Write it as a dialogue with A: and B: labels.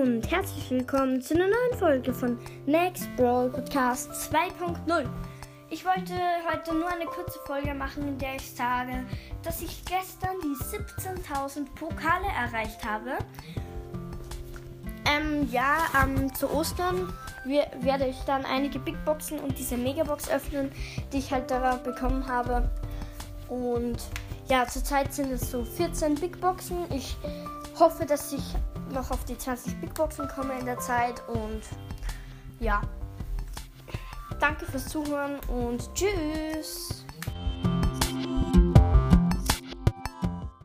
A: und herzlich willkommen zu einer neuen Folge von Next Brawl Podcast 2.0. Ich wollte heute nur eine kurze Folge machen, in der ich sage, dass ich gestern die 17.000 Pokale erreicht habe. Ähm, ja, ähm, zu Ostern werde ich dann einige Big Boxen und diese Megabox öffnen, die ich halt darauf bekommen habe. Und ja, zurzeit sind es so 14 Big Boxen. Ich hoffe, dass ich noch auf die 20 Big Boxen komme in der Zeit. Und ja, danke fürs Zuhören und tschüss.